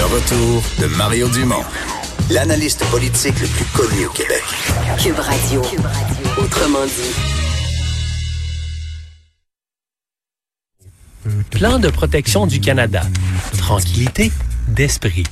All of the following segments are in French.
Le retour de Mario Dumont, l'analyste politique le plus connu au Québec. Cube Radio. Autrement dit. Plan de protection du Canada. Tranquillité d'esprit.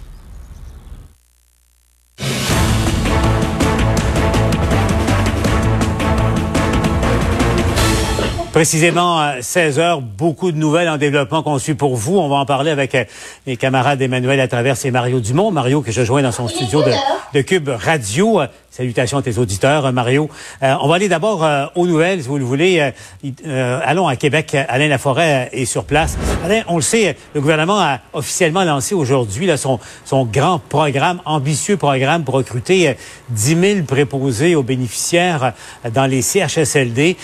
Précisément à 16 heures, beaucoup de nouvelles en développement qu'on suit pour vous. On va en parler avec euh, mes camarades Emmanuel à travers et Mario Dumont. Mario que je joins dans son studio de, de Cube Radio. Salutations à tes auditeurs, euh, Mario. Euh, on va aller d'abord aux nouvelles, si vous le voulez. allons à Québec. Alain Laforêt est sur place. Alain, on le sait, le gouvernement a officiellement lancé aujourd'hui son, son grand programme, ambitieux programme pour recruter 10 000 préposés aux bénéficiaires dans les CHSLD.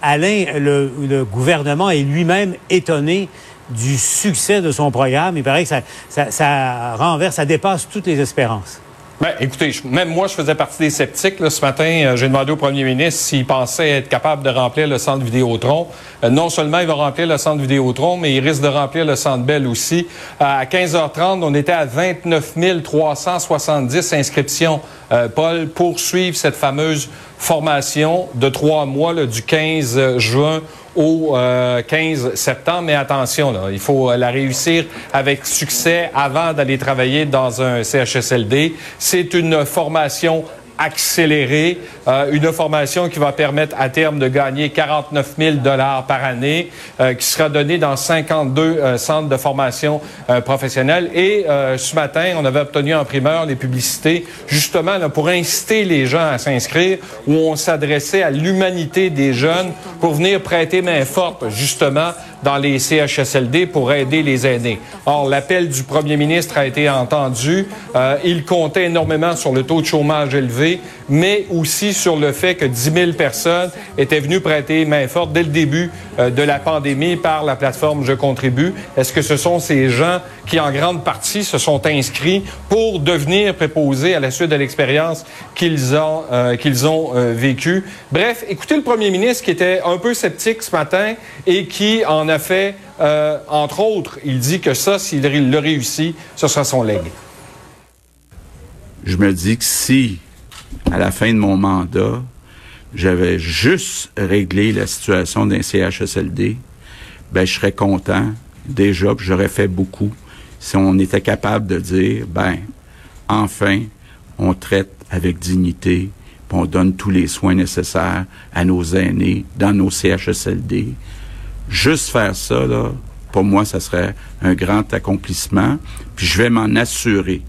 Alain, le le, gouvernement est lui-même étonné du succès de son programme. Il paraît que ça, renverse, ça dépasse toutes les espérances. Ben, écoutez, même moi, je faisais partie des sceptiques. Ce matin, euh, j'ai demandé au premier ministre s'il pensait être capable de remplir le centre Vidéotron. Euh, non seulement il va remplir le centre Vidéotron, mais il risque de remplir le centre Bell aussi. à 15h30, on était à 29 370 inscriptions, euh, Paul, pour suivre cette fameuse formation de trois mois du 15 juin au 15 euh, septembre. Mais attention, il faut la réussir avec succès avant d'aller travailler dans un CHSLD. C'est une formation accélérée, euh, une formation qui va permettre à terme de gagner 49 000 dollars par année, euh, qui sera donnée dans 52 euh, centres de formation professionnelle. Et ce matin, on avait obtenu en primeur les publicités, justement là, pour inciter les gens à s'inscrire, où on s'adressait à l'humanité des jeunes pour venir prêter main forte, justement, dans les CHSLD pour aider les aînés. Or, l'appel du premier ministre a été entendu. Euh, il comptait énormément sur le taux de chômage élevé, mais aussi sur le fait que 10 000 personnes étaient venues prêter main forte dès le début euh, de la pandémie par la plateforme Je contribue. Est-ce que ce sont ces gens qui, en grande partie, se sont inscrits pour devenir préposés à la suite de l'expérience qu'ils ont, euh, vécue? Bref, écoutez le premier ministre qui était un peu sceptique ce matin et qui en a fait, entre autres, il dit que ça, s'il le réussit, ce sera son legs. Je me dis que si, à la fin de mon mandat, j'avais juste réglé la situation d'un CHSLD, ben je serais content déjà, que j'aurais fait beaucoup si on était capable de dire, ben enfin, on traite avec dignité, puis on donne tous les soins nécessaires à nos aînés dans nos CHSLD. Juste faire ça, là, pour moi, ça serait un grand accomplissement, puis je vais m'en assurer.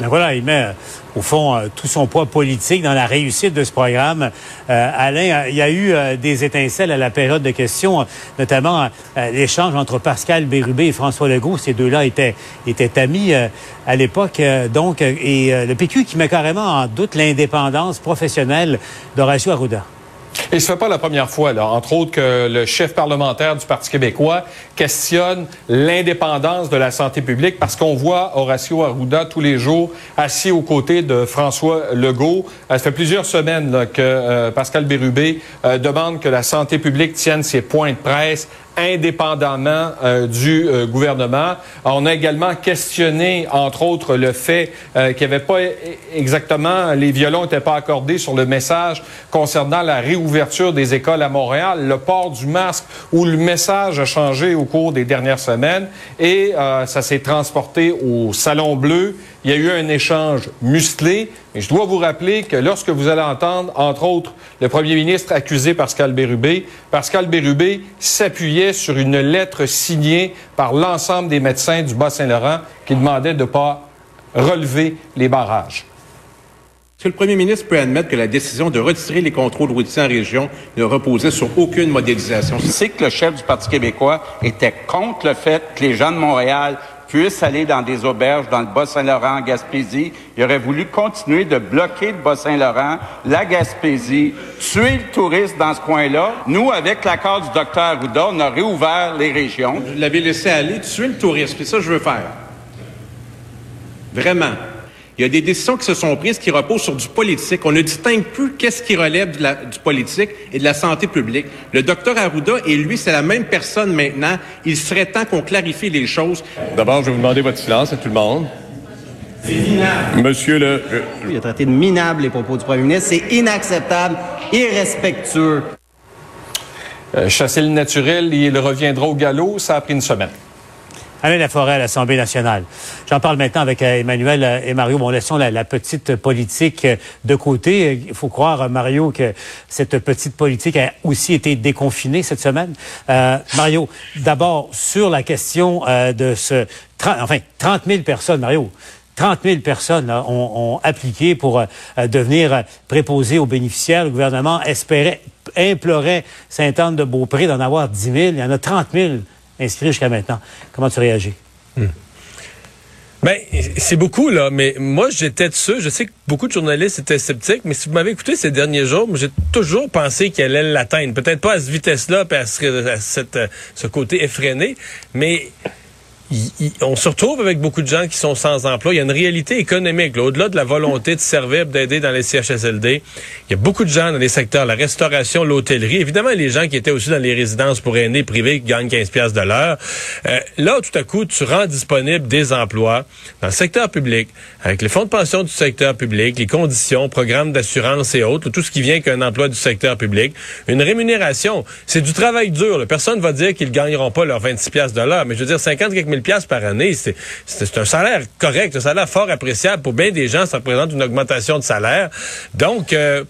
Ben voilà, il met au fond euh, tout son poids politique dans la réussite de ce programme. Euh, Alain, euh, il y a eu des étincelles à la période de questions, notamment l'échange entre Pascal Bérubé et François Legault. Ces deux-là étaient, étaient amis à l'époque. donc, et le PQ qui met carrément en doute l'indépendance professionnelle d'Horacio Arruda. Et ce n'est pas la première fois, là, entre autres, que le chef parlementaire du Parti québécois questionne l'indépendance de la santé publique parce qu'on voit Horacio Arruda tous les jours assis aux côtés de François Legault. Ça fait plusieurs semaines que euh, Pascal Bérubé euh, demande que la santé publique tienne ses points de presse indépendamment euh, du euh, gouvernement. On a également questionné, entre autres, le fait euh, qu'il n'y avait pas exactement, les violons n'étaient pas accordés sur le message concernant la réouverture des écoles à Montréal, le port du masque, où le message a changé au cours des dernières semaines et ça s'est transporté au Salon Bleu il y a eu un échange musclé. Et je dois vous rappeler que lorsque vous allez entendre, entre autres, le premier ministre accusé Pascal Bérubé, Pascal Bérubé s'appuyait sur une lettre signée par l'ensemble des médecins du Bas-Saint-Laurent qui demandait de ne pas relever les barrages. Est-ce que le premier ministre peut admettre que la décision de retirer les contrôles routiers en région ne reposait sur aucune modélisation? Je sais que le chef du Parti québécois était contre le fait que les gens de Montréal puisse aller dans des auberges dans le Bas-Saint-Laurent, en Gaspésie. Il aurait voulu continuer de bloquer le Bas-Saint-Laurent, la Gaspésie, tuer le tourisme dans ce coin-là. Nous, avec l'accord du docteur Arruda, on a réouvert les régions. Vous l'avez laissé aller, tuer le tourisme, c'est ça je veux faire. Vraiment. Il y a des décisions qui se sont prises qui reposent sur du politique. On ne distingue plus qu'est-ce qui relève du politique et de la santé publique. Le docteur Arruda et lui, c'est la même personne maintenant. Il serait temps qu'on clarifie les choses. D'abord, je vais vous demander votre silence à tout le monde. C'est minable. Monsieur le... Il a traité de minable les propos du premier ministre. C'est inacceptable, irrespectueux. Euh, chasser le naturel, il reviendra au galop. Ça a pris une semaine. Alain Laforêt à l'Assemblée nationale. J'en parle maintenant avec euh, Emmanuel euh, et Mario. Bon, laissons la, petite politique de côté. Il faut croire, Mario, que cette petite politique a aussi été déconfinée cette semaine. Mario, d'abord, sur la question de ce... enfin, 30 000 personnes, Mario. 30 000 personnes ont, appliqué pour devenir préposés aux bénéficiaires. Le gouvernement espérait, implorait Sainte-Anne-de-Beaupré d'en avoir 10 000. Il y en a 30 000 inscrits jusqu'à maintenant. Comment tu réagis? Hmm. Ben, c'est beaucoup, là, mais moi, j'étais de ceux, je sais que beaucoup de journalistes étaient sceptiques, mais si vous m'avez écouté ces derniers jours, j'ai toujours pensé qu'elle allait l'atteindre. Peut-être pas à cette vitesse-là, à, à cette, ce côté effréné, mais on se retrouve avec beaucoup de gens qui sont sans emploi. Il y a une réalité économique. Au-delà de la volonté de servir, d'aider dans les CHSLD, il y a beaucoup de gens dans les secteurs, la restauration, l'hôtellerie. Évidemment, les gens qui étaient aussi dans les résidences pour aînés privées qui gagnent 15 pièces de l'heure. Euh, là, tout à coup, tu rends disponible des emplois dans le secteur public, avec les fonds de pension du secteur public, les conditions, programmes d'assurance et autres, tout ce qui vient qu'un emploi du secteur public. Une rémunération, c'est du travail dur. Personne va dire qu'ils gagneront pas leurs 26 pièces de l'heure, mais je veux dire 50 quelques mille pièces par année, c'est un salaire correct, un salaire fort appréciable. Pour bien des gens, ça représente une augmentation de salaire. Donc, euh,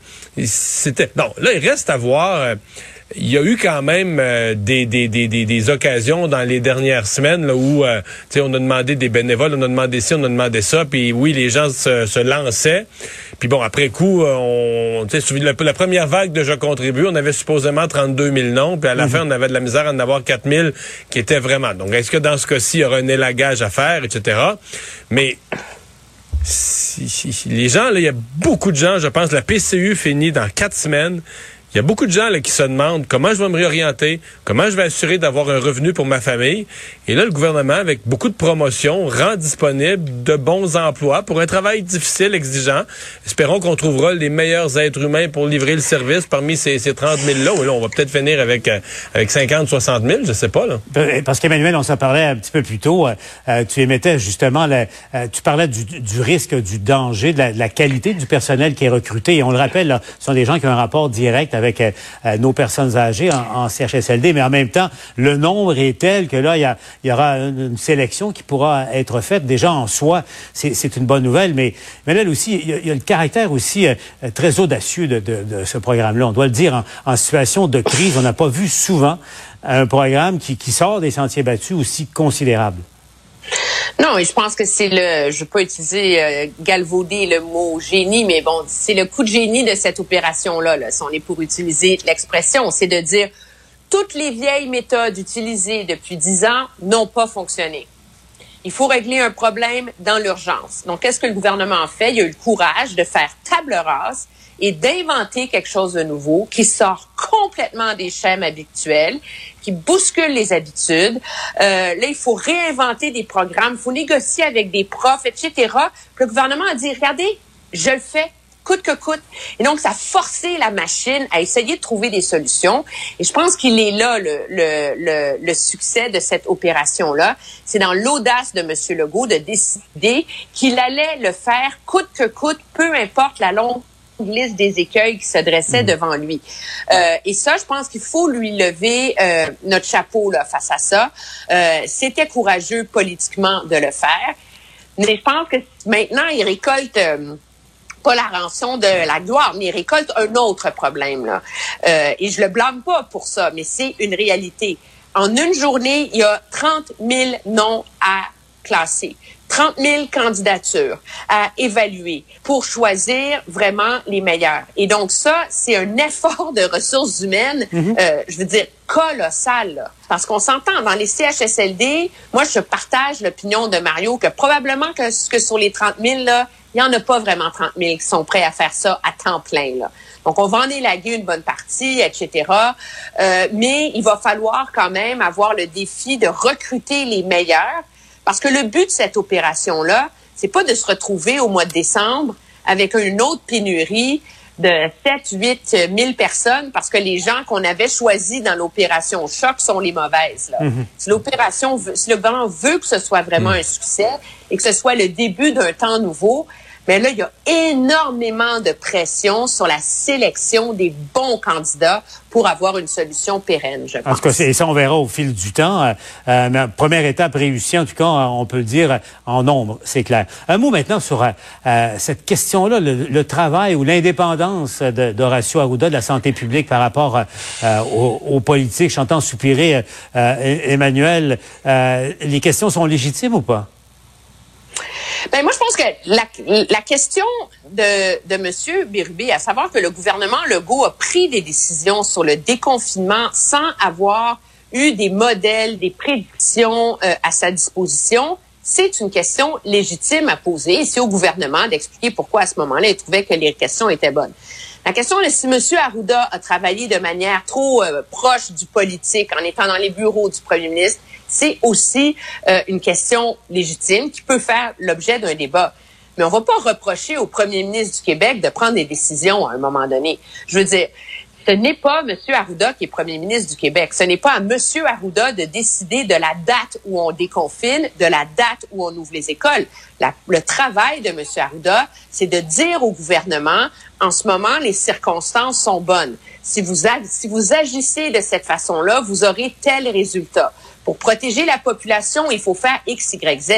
c'était... Non, là, il reste à voir... Euh, il y a eu quand même euh, des, des, des, des, occasions dans les dernières semaines là, où euh, on a demandé des bénévoles, on a demandé ci, on a demandé ça, puis oui, les gens se, se lançaient. Puis bon, après coup, euh, on, la, la première vague de Je contribue, on avait supposément 32 000 noms, puis à la mhm. fin, on avait de la misère à en avoir 4 000 qui étaient vraiment. Donc, est-ce que dans ce cas-ci, il y aura un élagage à faire, etc. Mais si, les gens, là, il y a beaucoup de gens, je pense, la PCU finit dans quatre semaines. Il y a beaucoup de gens là, qui se demandent comment je vais me réorienter, comment je vais assurer d'avoir un revenu pour ma famille. Et là, le gouvernement, avec beaucoup de promotions, rend disponible de bons emplois pour un travail difficile, exigeant. Espérons qu'on trouvera les meilleurs êtres humains pour livrer le service parmi ces, ces 30 000-là. là, on va peut-être finir avec, euh, avec 50, 60 000, je sais pas. Là. Euh, parce qu'Emmanuel, on s'en parlait un petit peu plus tôt. Euh, tu émettais justement, tu parlais du, risque, du danger, de la, de la, qualité du personnel qui est recruté. Et on le rappelle, là, ce sont des gens qui ont un rapport direct avec avec euh, euh, nos personnes âgées en, CHSLD, mais en même temps, le nombre est tel que là, il y, aura une, sélection qui pourra être faite. Déjà en soi, c'est une bonne nouvelle, mais, mais là aussi, il y, a, le caractère aussi euh, très audacieux de, ce programme-là. On doit le dire, en, situation de crise, on n'a pas vu souvent un programme qui, qui sort des sentiers battus aussi considérable. Non, et je pense que c'est le, je peux utiliser euh, galvauder le mot génie, mais bon, c'est le coup de génie de cette opération-là, là, si on est pour utiliser l'expression, c'est de dire toutes les vieilles méthodes utilisées depuis dix ans n'ont pas fonctionné. Il faut régler un problème dans l'urgence. Donc, qu'est-ce que le gouvernement a fait? Il a eu le courage de faire table rase et d'inventer quelque chose de nouveau qui sort complètement des schèmes habituels, qui bouscule les habitudes. Euh, là, il faut réinventer des programmes, il faut négocier avec des profs, etc. le gouvernement a dit, regardez, je le fais coûte que coûte. Et donc, ça a forcé la machine à essayer de trouver des solutions. Et je pense qu'il est là le, le, le, le, succès de cette opération-là. C'est dans l'audace de M. Legault de décider qu'il allait le faire coûte que coûte, peu importe la longue liste des écueils qui se dressaient mmh. devant lui. Euh, et ça, je pense qu'il faut lui lever euh, notre chapeau là, face à ça. Euh, C'était courageux politiquement de le faire. Mais je pense que maintenant, il récolte euh, pas la rançon de la gloire, mais il récolte un autre problème. Là. Euh, et je le blâme pas pour ça, mais c'est une réalité. En une journée, il y a 30 000 noms à classer. 30 000 candidatures à évaluer pour choisir vraiment les meilleurs. Et donc ça, c'est un effort de ressources humaines, mhm. euh, je veux dire, colossal. Là. Parce qu'on s'entend, dans les CHSLD, moi, je partage l'opinion de Mario que probablement que, que sur les 30 000, là, il n'y en a pas vraiment 30 000 qui sont prêts à faire ça à temps plein. Là. Donc, on va en élaguer une bonne partie, etc. Euh, mais il va falloir quand même avoir le défi de recruter les meilleurs parce que le but de cette opération-là, c'est pas de se retrouver au mois de décembre avec une autre pénurie de 7, 8 000 personnes parce que les gens qu'on avait choisis dans l'opération choc sont les mauvaises. Là. Mhm. Si l'opération, si le gouvernement veut que ce soit vraiment Mhm. un succès et que ce soit le début d'un temps nouveau, mais là, il y a énormément de pression sur la sélection des bons candidats pour avoir une solution pérenne, je En pense. tout cas, c'est- ça, on verra au fil du temps. Euh, euh, mais première étape réussie, en tout cas, on peut le dire en nombre, c'est clair. Un mot maintenant sur euh, euh, cette question-là, le, le travail ou l'indépendance d'Horacio Arruda de la santé publique par rapport euh, euh, aux, aux politiques. J'entends soupirer Emmanuel. Euh, les questions sont légitimes ou pas? Ben, moi, je pense que la, la question de, de M. Birubé, à savoir que le gouvernement Legault a pris des décisions sur le déconfinement sans avoir eu des modèles, des prédictions euh, à sa disposition, c'est une question légitime à poser. Et c'est au gouvernement d'expliquer pourquoi à ce moment-là, il trouvait que les questions étaient bonnes. La question est si M. Arruda a travaillé de manière trop euh, proche du politique en étant dans les bureaux du premier ministre, c'est aussi euh, une question légitime qui peut faire l'objet d'un débat. Mais on va pas reprocher au premier ministre du Québec de prendre des décisions à un moment donné. Je veux dire, ce n'est pas M. Arruda qui est premier ministre du Québec. Ce n'est pas à M. Arruda de décider de la date où on déconfine, de la date où on ouvre les écoles. Le travail de M. Arruda, c'est de dire au gouvernement, en ce moment, les circonstances sont bonnes. Si vous, si vous agissez de cette façon-là, vous aurez tel résultat. Pour protéger la population, il faut faire X, Y, Z.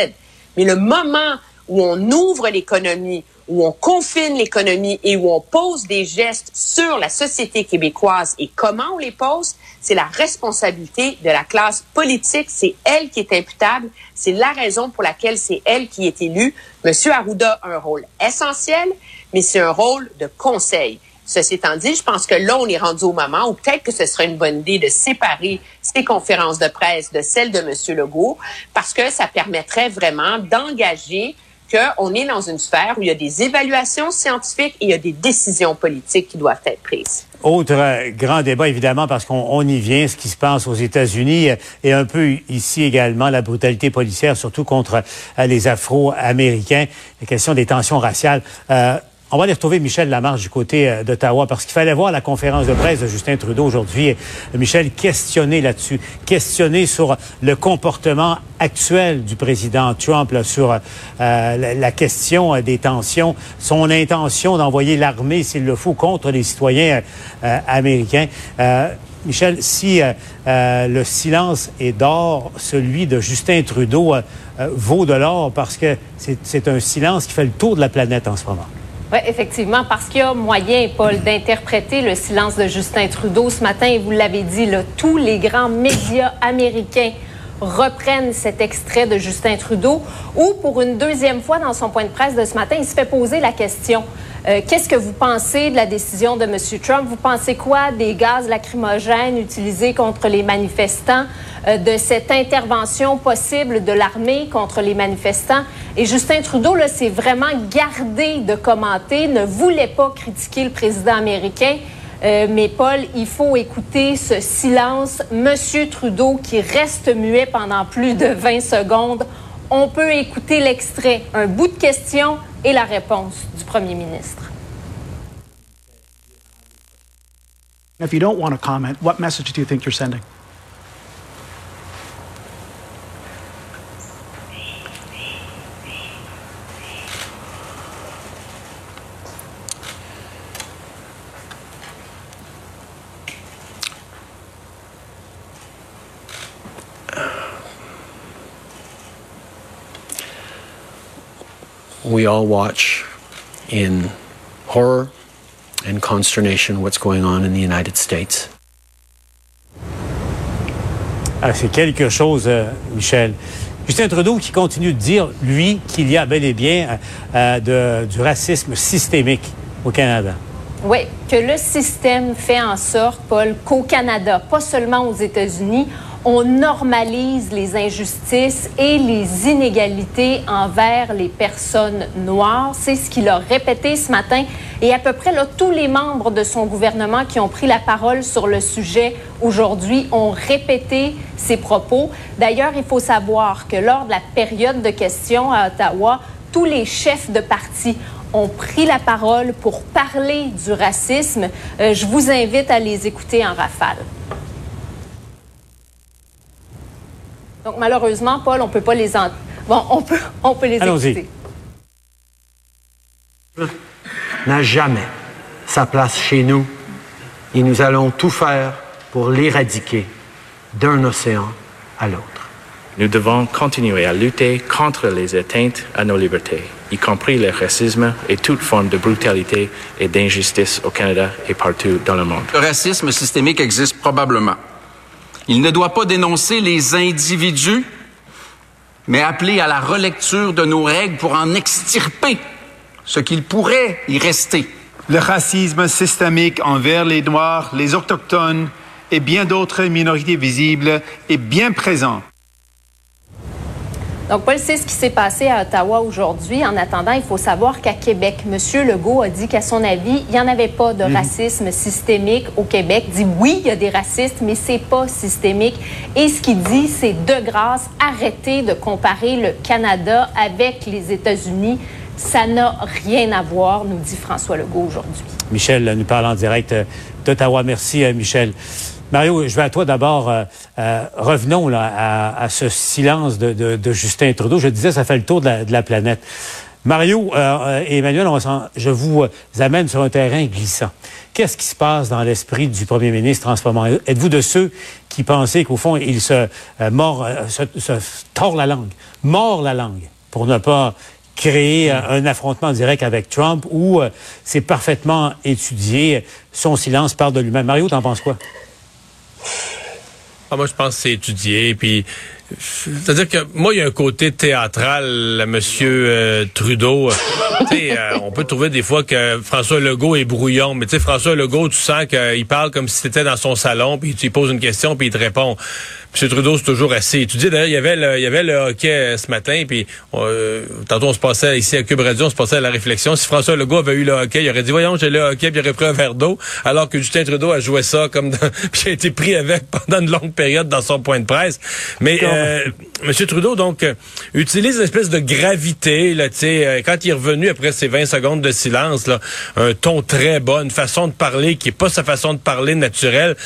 Mais le moment où on ouvre l'économie, où on confine l'économie et où on pose des gestes sur la société québécoise et comment on les pose, c'est la responsabilité de la classe politique. C'est elle qui est imputable. C'est la raison pour laquelle c'est elle qui est élue. Monsieur Arruda a un rôle essentiel, mais c'est un rôle de conseil. Ceci étant dit, je pense que là, on est rendu au moment où peut-être que ce serait une bonne idée de séparer ces conférences de presse de celles de M. Legault, parce que ça permettrait vraiment d'engager qu'on est dans une sphère où il y a des évaluations scientifiques et il y a des décisions politiques qui doivent être prises. Autre euh, grand débat, évidemment, parce qu'on on y vient, ce qui se passe aux États-Unis et un peu ici également, la brutalité policière, surtout contre euh, les Afro-Américains, la question des tensions raciales. Euh, on va aller retrouver Michel Lamarche du côté euh, d'Ottawa parce qu'il fallait voir la conférence de presse de Justin Trudeau aujourd'hui. Euh, Michel, questionné là-dessus, questionné sur le comportement actuel du président Trump, là, sur euh, la, question des tensions, son intention d'envoyer l'armée, s'il le faut, contre les citoyens américains. Michel, si le silence est d'or, celui de Justin Trudeau vaut de l'or parce que c'est un silence qui fait le tour de la planète en ce moment. Oui, effectivement, parce qu'il y a moyen, Paul, d'interpréter le silence de Justin Trudeau ce matin. Et vous l'avez dit, tous les grands médias américains reprennent cet extrait de Justin Trudeau, où pour une deuxième fois dans son point de presse de ce matin, il se fait poser la question. Euh, Qu'est-ce que vous pensez de la décision de M. Trump? Vous pensez quoi des gaz lacrymogènes utilisés contre les manifestants, euh, de cette intervention possible de l'armée contre les manifestants? Et Justin Trudeau, là, s'est vraiment gardé de commenter, ne voulait pas critiquer le président américain. Euh, mais Paul, il faut écouter ce silence. Monsieur Trudeau qui reste muet pendant plus de 20 secondes. On peut écouter l'extrait, un bout de question et la réponse du premier ministre. If you don't want to comment, what message do you think you're sending? We all watch in horror and consternation what's going on in the United States. Ah, c'est quelque chose, euh, Michel. Justin Trudeau qui continue de dire, lui, qu'il y a bel et bien euh, de- du racisme systémique au Canada. Oui, que le système fait en sorte, Paul, qu'au Canada, pas seulement aux États-Unis, on normalise les injustices et les inégalités envers les personnes noires. C'est ce qu'il a répété ce matin. Et à peu près tous les membres de son gouvernement qui ont pris la parole sur le sujet aujourd'hui ont répété ces propos. D'ailleurs, il faut savoir que lors de la période de questions à Ottawa, tous les chefs de parti ont pris la parole pour parler du racisme. Euh, je vous invite à les écouter en rafale. Donc malheureusement, Paul, on peut pas les en... bon, on peut, on peut les écouter. N'a jamais sa place chez nous et nous allons tout faire pour l'éradiquer d'un océan à l'autre. Nous devons continuer à lutter contre les atteintes à nos libertés, y compris le racisme et toute forme de brutalité et d'injustice au Canada et partout dans le monde. Le racisme systémique existe probablement. Il ne doit pas dénoncer les individus, mais appeler à la relecture de nos règles pour en extirper ce qu'il pourrait y rester. Le racisme systémique envers les Noirs, les Autochtones et bien d'autres minorités visibles est bien présent. Donc, Paul, c'est ce qui s'est passé à Ottawa aujourd'hui. En attendant, il faut savoir qu'à Québec, M. Legault a dit qu'à son avis, il n'y en avait pas de Mhm. racisme systémique au Québec. Il dit oui, il y a des racistes, mais c'est pas systémique. Et ce qu'il dit, c'est de grâce, arrêtez de comparer le Canada avec les États-Unis. Ça n'a rien à voir, nous dit François Legault aujourd'hui. Michel nous parle en direct d'Ottawa. Merci, euh, Michel. Mario, je vais à toi d'abord. Euh, euh, revenons là, à, ce silence de, Justin Trudeau. Je disais, ça fait le tour de la, planète. Mario euh, euh, et Emmanuel, je vous amène sur un terrain glissant. Qu'est-ce qui se passe dans l'esprit du premier ministre en ce moment? Êtes-vous de ceux qui pensaient qu'au fond, il se, mord, se, tord la langue, mord la langue pour ne pas créer un affrontement direct avec Trump ou c'est parfaitement étudié, son silence parle de lui-même? Mario, t'en penses quoi? Ah, moi, je pense que c'est étudié. Puis, c'est-à-dire que moi, il y a un côté théâtral, à Monsieur euh, Trudeau. sais, euh, on peut trouver des fois que François Legault est brouillon, mais tu sais, François Legault, tu sens qu'il parle comme si c'était dans son salon, puis tu lui poses une question, puis il te répond. M. Trudeau, c'est toujours assez étudié. D'ailleurs, il y avait le, il y avait le hockey euh, ce matin, puis euh, tantôt on se passait ici à Cube Radio, on se passait à la réflexion. Si François Legault avait eu le hockey, il aurait dit voyons, j'ai le hockey, puis il aurait pris un verre d'eau, alors que Justin Trudeau a joué ça comme dans, puis a été pris avec pendant une longue période dans son point de presse. Mais euh, M. Trudeau donc euh, utilise une espèce de gravité là, tu sais, euh, quand il est revenu après ces 20 secondes de silence, là, un ton très bas, une façon de parler qui est pas sa façon de parler naturelle.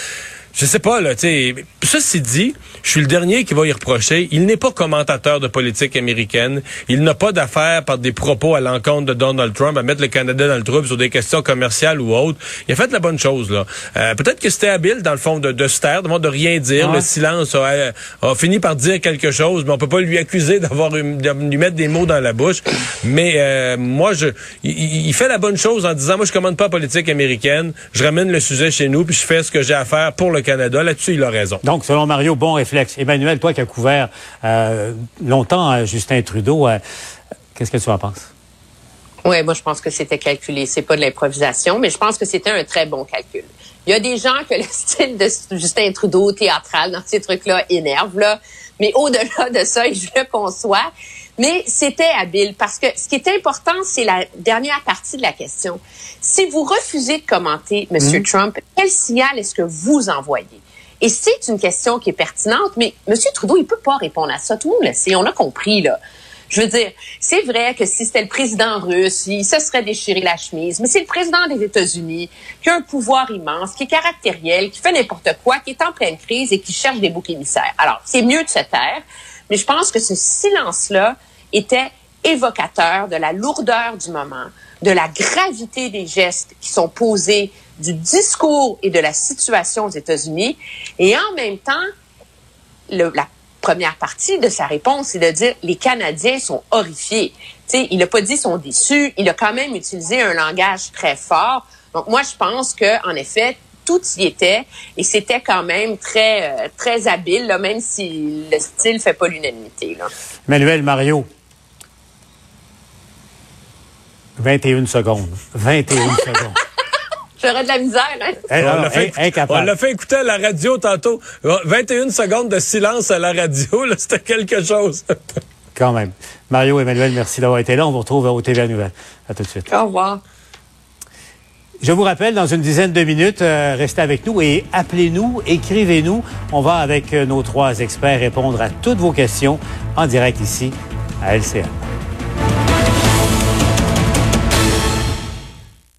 Je sais pas, là, tu sais. Ceci dit, je suis le dernier qui va y reprocher. Il n'est pas commentateur de politique américaine. Il n'a pas d'affaire par des propos à l'encontre de Donald Trump à mettre le Canada dans le trouble sur des questions commerciales ou autres. Il a fait la bonne chose, là. Euh, Peut-être que c'était habile, dans le fond, de, de se taire, de, de rien dire. Ouais. Le silence a, a fini par dire quelque chose, mais on peut pas lui accuser d'avoir de lui mettre des mots dans la bouche. Mais euh, moi, je, il, il fait la bonne chose en disant, moi, je commande pas la politique américaine. Je ramène le sujet chez nous, puis je fais ce que j'ai à faire pour le Canada. Là-dessus, il a raison. Donc, selon Mario, bon réflexe. Emmanuel, toi qui as couvert euh, longtemps euh, Justin Trudeau, euh, qu'est-ce que tu en penses? Oui, moi, je pense que c'était calculé. C'est pas de l'improvisation, mais je pense que c'était un très bon calcul. Il y a des gens que le style de Justin Trudeau théâtral dans ces trucs-là énerve, là. Mais au-delà de ça, je le conçois. Mais c'était habile parce que ce qui est important, c'est la dernière partie de la question. Si vous refusez de commenter M. Mhm. Trump, quel signal est-ce que vous envoyez? Et c'est une question qui est pertinente, mais M. Trudeau, il peut pas répondre à ça. Tout le monde le sait, on a compris, là. Je veux dire, c'est vrai que si c'était le président russe, il se serait déchiré la chemise, mais c'est le président des États-Unis qui a un pouvoir immense, qui est caractériel, qui fait n'importe quoi, qui est en pleine crise et qui cherche des boucs émissaires. Alors, c'est mieux de se taire, mais je pense que ce silence-là était évocateur de la lourdeur du moment, de la gravité des gestes qui sont posés, du discours et de la situation aux États-Unis, et en même temps, la première partie de sa réponse, c'est de dire les Canadiens sont horrifiés. Tu sais, il n'a pas dit sont déçus, il a quand même utilisé un langage très fort. Donc moi, je pense que en effet, tout y était et c'était quand même très euh, très habile, même si le style fait pas l'unanimité. là. Emmanuel, Mario. 21 secondes. 21 secondes. J'aurais de la misère, hein? Eh, non, on l'a fait, écouter à la radio tantôt. 21 secondes de silence à la radio, là, c'était quelque chose. Quand même. Mario, Emmanuel, merci d'avoir été là. On vous retrouve au TVA Nouvelle. À tout de suite. Au revoir. Je vous rappelle, dans une dizaine de minutes, euh, restez avec nous et appelez-nous, écrivez-nous. On va, avec euh, nos trois experts, répondre à toutes vos questions en direct ici à LCA.